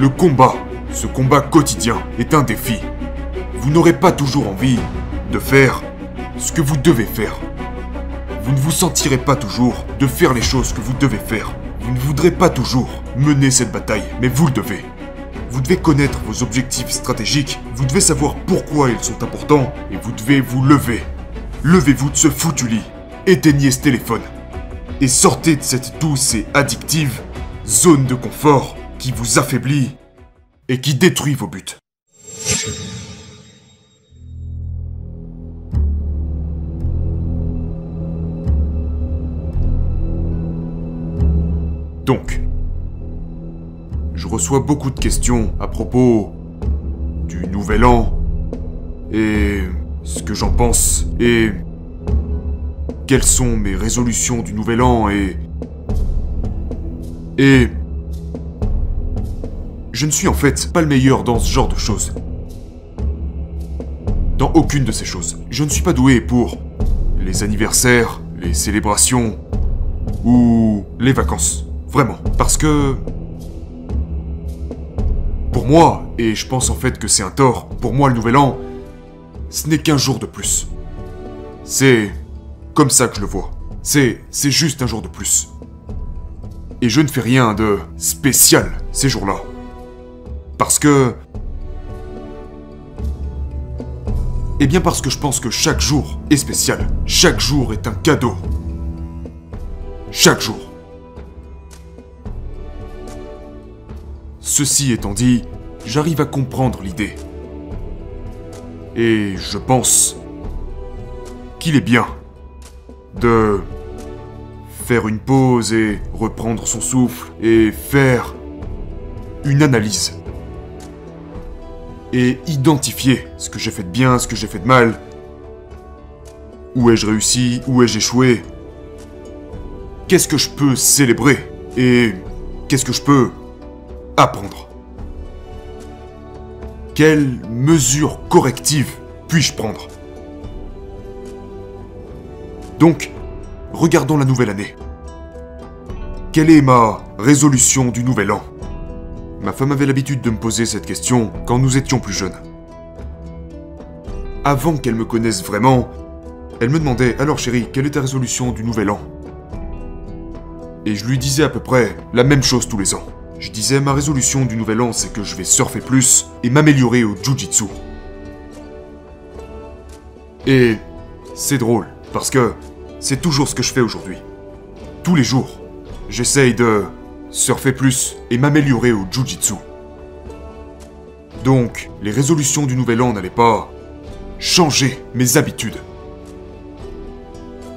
Le combat, ce combat quotidien, est un défi. Vous n'aurez pas toujours envie de faire ce que vous devez faire. Vous ne vous sentirez pas toujours de faire les choses que vous devez faire. Vous ne voudrez pas toujours mener cette bataille, mais vous le devez. Vous devez connaître vos objectifs stratégiques, vous devez savoir pourquoi ils sont importants, et vous devez vous lever. Levez-vous de ce foutu lit, éteignez ce téléphone, et sortez de cette douce et addictive zone de confort qui vous affaiblit et qui détruit vos buts. Donc, je reçois beaucoup de questions à propos du nouvel an et ce que j'en pense et quelles sont mes résolutions du nouvel an et et je ne suis en fait pas le meilleur dans ce genre de choses. Dans aucune de ces choses. Je ne suis pas doué pour les anniversaires, les célébrations ou les vacances. Vraiment. Parce que... Pour moi, et je pense en fait que c'est un tort, pour moi le nouvel an, ce n'est qu'un jour de plus. C'est comme ça que je le vois. C'est c'est juste un jour de plus. Et je ne fais rien de spécial ces jours-là. Parce que... Eh bien parce que je pense que chaque jour est spécial. Chaque jour est un cadeau. Chaque jour. Ceci étant dit, j'arrive à comprendre l'idée. Et je pense qu'il est bien de faire une pause et reprendre son souffle et faire une analyse. Et identifier ce que j'ai fait de bien, ce que j'ai fait de mal. Où ai-je réussi, où ai-je échoué? Qu'est-ce que je peux célébrer? Et qu'est-ce que je peux apprendre? Quelles mesures correctives puis-je prendre? Donc, regardons la nouvelle année. Quelle est ma résolution du nouvel an? Ma femme avait l'habitude de me poser cette question quand nous étions plus jeunes. Avant qu'elle me connaisse vraiment, elle me demandait Alors chérie, quelle est ta résolution du nouvel an? Et je lui disais à peu près la même chose tous les ans. Je disais ma résolution du nouvel an c'est que je vais surfer plus et m'améliorer au jujitsu. Et c'est drôle parce que c'est toujours ce que je fais aujourd'hui. Tous les jours, j'essaye de surfer plus et m'améliorer au jujitsu. Donc, les résolutions du nouvel an n'allaient pas changer mes habitudes.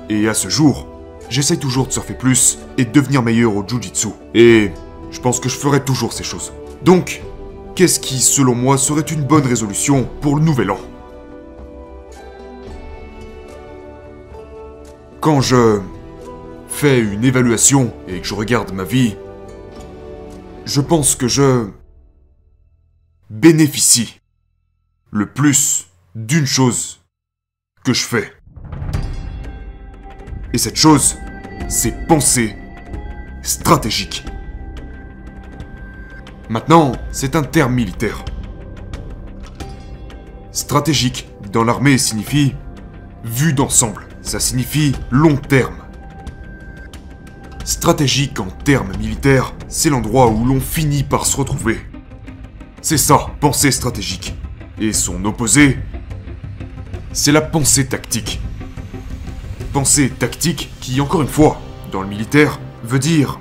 Et à ce jour, j'essaye toujours de surfer plus et de devenir meilleur au jujitsu. Et je pense que je ferai toujours ces choses. Donc, qu'est-ce qui, selon moi, serait une bonne résolution pour le nouvel an? Quand je fais une évaluation et que je regarde ma vie, je pense que je bénéficie le plus d'une chose que je fais. Et cette chose, c'est penser stratégique. Maintenant, c'est un terme militaire. Stratégique dans l'armée signifie vue d'ensemble. Ça signifie long terme. Stratégique en termes militaires, c'est l'endroit où l'on finit par se retrouver. C'est ça, pensée stratégique. Et son opposé, c'est la pensée tactique. Pensée tactique qui, encore une fois, dans le militaire, veut dire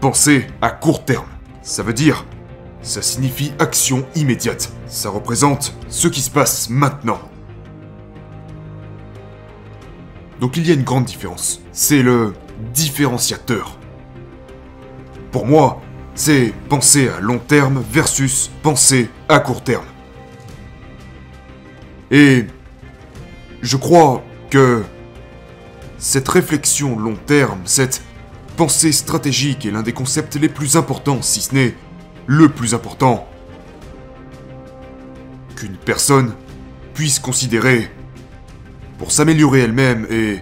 penser à court terme. Ça veut dire, ça signifie action immédiate. Ça représente ce qui se passe maintenant. Donc il y a une grande différence. C'est le différenciateur. Pour moi, c'est penser à long terme versus penser à court terme. Et je crois que cette réflexion long terme, cette pensée stratégique est l'un des concepts les plus importants, si ce n'est le plus important, qu'une personne puisse considérer pour s'améliorer elle-même et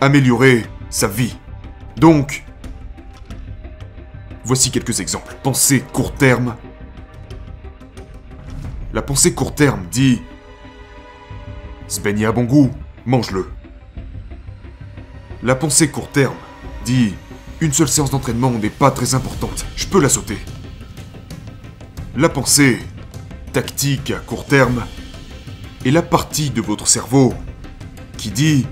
améliorer sa vie. Donc, Voici quelques exemples. Pensée court terme. La pensée court terme dit beignet a bon goût, mange-le. La pensée court terme dit Une seule séance d'entraînement n'est pas très importante, je peux la sauter. La pensée tactique à court terme est la partie de votre cerveau qui dit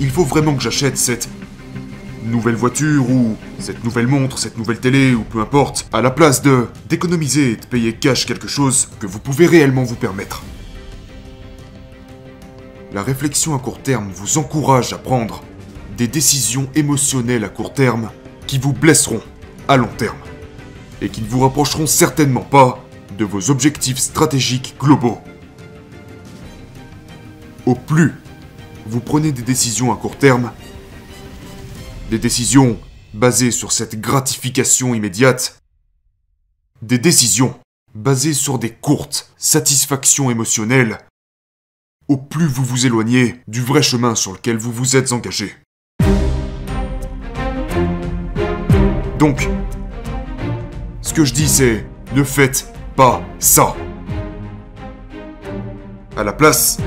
Il faut vraiment que j'achète cette nouvelle voiture ou cette nouvelle montre, cette nouvelle télé ou peu importe, à la place de d'économiser et de payer cash quelque chose que vous pouvez réellement vous permettre. La réflexion à court terme vous encourage à prendre des décisions émotionnelles à court terme qui vous blesseront à long terme et qui ne vous rapprocheront certainement pas de vos objectifs stratégiques globaux. Au plus vous prenez des décisions à court terme, des décisions basées sur cette gratification immédiate, des décisions basées sur des courtes satisfactions émotionnelles, au plus vous vous éloignez du vrai chemin sur lequel vous vous êtes engagé. Donc, ce que je dis c'est, ne faites pas ça. À la place,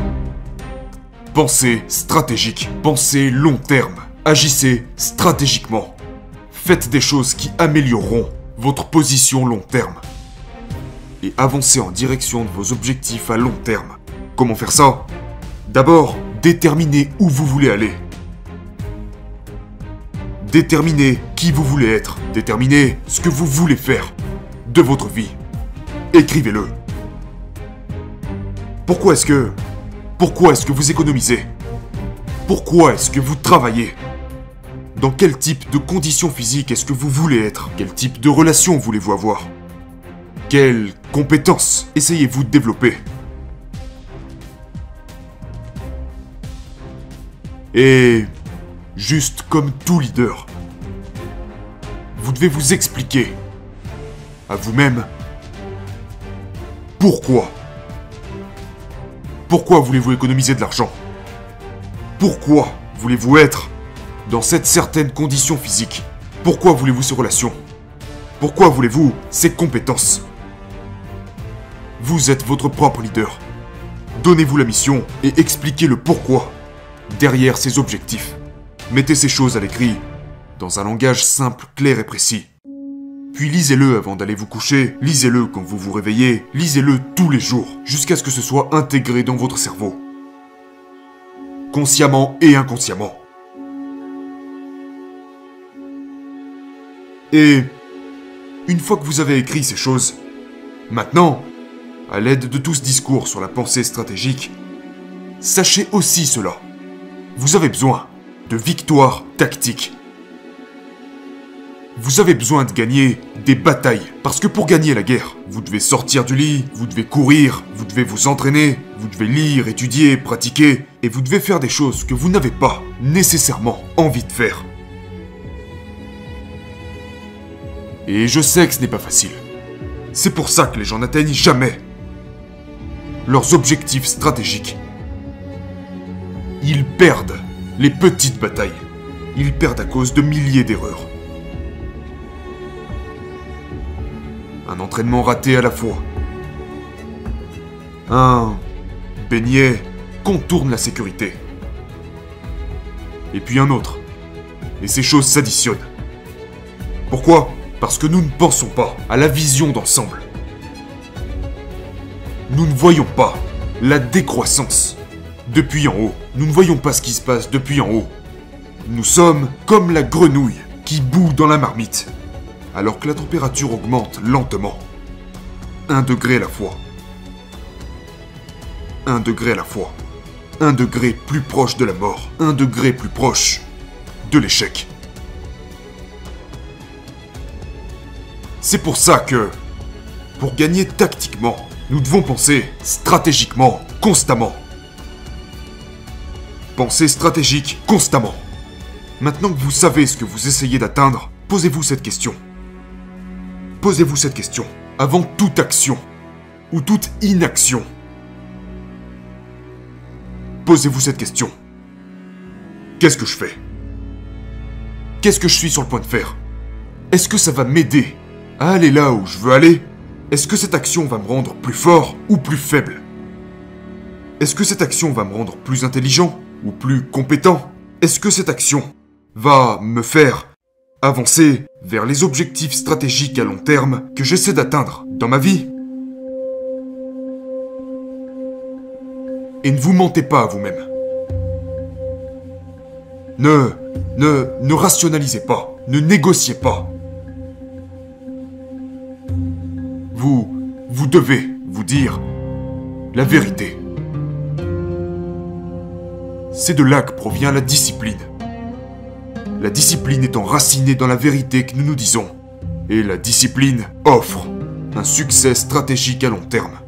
pensez stratégique, pensez long terme, agissez stratégiquement. Faites des choses qui amélioreront votre position long terme. Et avancez en direction de vos objectifs à long terme. Comment faire ça? D'abord, déterminez où vous voulez aller. Déterminez qui vous voulez être. Déterminez ce que vous voulez faire de votre vie. Écrivez-le. Pourquoi est-ce que... Pourquoi est-ce que vous économisez? Pourquoi est-ce que vous travaillez? Dans quel type de conditions physiques est-ce que vous voulez être? Quel type de relation voulez-vous avoir? Quelles compétences essayez-vous de développer? Et juste comme tout leader, vous devez vous expliquer à vous-même pourquoi. Pourquoi voulez-vous économiser de l'argent? Pourquoi voulez-vous être dans cette certaine condition physique? Pourquoi voulez-vous ces relations Pourquoi voulez-vous ces compétences? Vous êtes votre propre leader. Donnez-vous la mission et expliquez le pourquoi derrière ces objectifs. Mettez ces choses à l'écrit, dans un langage simple, clair et précis. Puis lisez-le avant d'aller vous coucher, lisez-le quand vous vous réveillez, lisez-le tous les jours, jusqu'à ce que ce soit intégré dans votre cerveau. Consciemment et inconsciemment. Et une fois que vous avez écrit ces choses, maintenant, à l'aide de tout ce discours sur la pensée stratégique, sachez aussi cela vous avez besoin de victoires tactiques. Vous avez besoin de gagner des batailles. Parce que pour gagner la guerre, vous devez sortir du lit, vous devez courir, vous devez vous entraîner, vous devez lire, étudier, pratiquer, et vous devez faire des choses que vous n'avez pas nécessairement envie de faire. Et je sais que ce n'est pas facile. C'est pour ça que les gens n'atteignent jamais leurs objectifs stratégiques ils perdent les petites batailles. Ils perdent à cause de milliers d'erreurs. Entraînement raté à la fois. Un beignet contourne la sécurité. Et puis un autre. Et ces choses s'additionnent. Pourquoi? Parce que nous ne pensons pas à la vision d'ensemble. Nous ne voyons pas la décroissance depuis en haut. Nous ne voyons pas ce qui se passe depuis en haut. Nous sommes comme la grenouille qui bout dans la marmite, alors que la température augmente lentement. Un degré à la fois. Un degré à la fois. Un degré plus proche de la mort. Un degré plus proche de l'échec. C'est pour ça que, pour gagner tactiquement, nous devons penser stratégiquement, constamment. Pensez stratégique constamment. Maintenant que vous savez ce que vous essayez d'atteindre, posez-vous cette question. Posez-vous cette question avant toute action ou toute inaction. Posez-vous cette question. Qu'est-ce que je fais? Qu'est-ce que je suis sur le point de faire? Est-ce que ça va m'aider à aller là où je veux aller? Est-ce que cette action va me rendre plus fort ou plus faible? Est-ce que cette action va me rendre plus intelligent ou plus compétent? Est-ce que cette action va me faire avancer vers les objectifs stratégiques à long terme que j'essaie d'atteindre dans ma vie Et ne vous mentez pas à vous-même. Ne, ne, ne rationalisez pas, ne négociez pas. Vous, vous devez vous dire la vérité. C'est de là que provient la discipline. La discipline est enracinée dans la vérité que nous nous disons. Et la discipline offre un succès stratégique à long terme.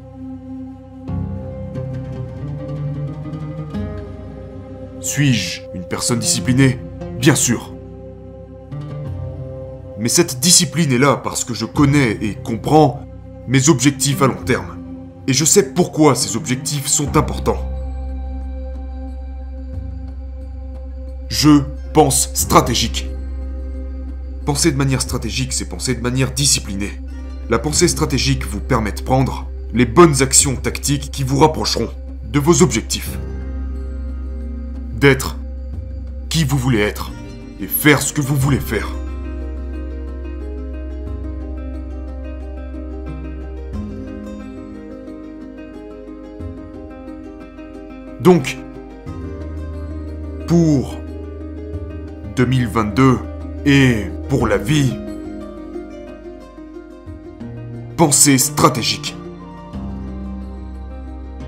Suis-je une personne disciplinée? Bien sûr. Mais cette discipline est là parce que je connais et comprends mes objectifs à long terme. Et je sais pourquoi ces objectifs sont importants. Je pense stratégique. Penser de manière stratégique, c'est penser de manière disciplinée. La pensée stratégique vous permet de prendre les bonnes actions tactiques qui vous rapprocheront de vos objectifs d'être qui vous voulez être et faire ce que vous voulez faire. Donc, pour 2022 et pour la vie, pensez stratégique.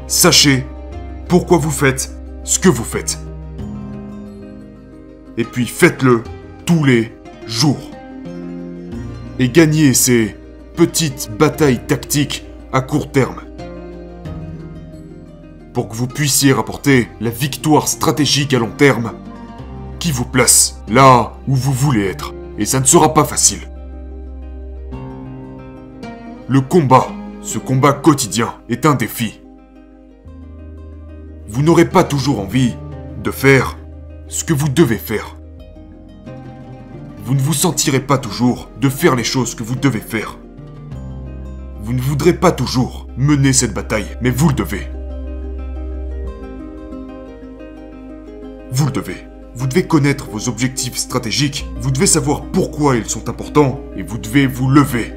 Sachez pourquoi vous faites ce que vous faites et puis faites-le tous les jours. Et gagnez ces petites batailles tactiques à court terme. Pour que vous puissiez rapporter la victoire stratégique à long terme qui vous place là où vous voulez être. Et ça ne sera pas facile. Le combat, ce combat quotidien, est un défi. Vous n'aurez pas toujours envie de faire ce que vous devez faire. Vous ne vous sentirez pas toujours de faire les choses que vous devez faire. Vous ne voudrez pas toujours mener cette bataille, mais vous le devez. Vous le devez. Vous devez connaître vos objectifs stratégiques, vous devez savoir pourquoi ils sont importants, et vous devez vous lever.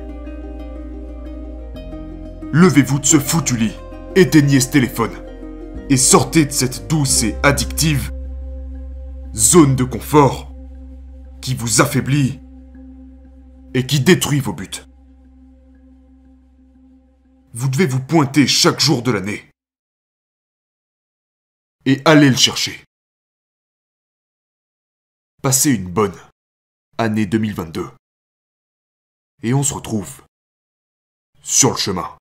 Levez-vous de ce foutu lit, éteignez ce téléphone, et sortez de cette douce et addictive zone de confort qui vous affaiblit et qui détruit vos buts. Vous devez vous pointer chaque jour de l'année et aller le chercher. Passez une bonne année 2022 et on se retrouve sur le chemin.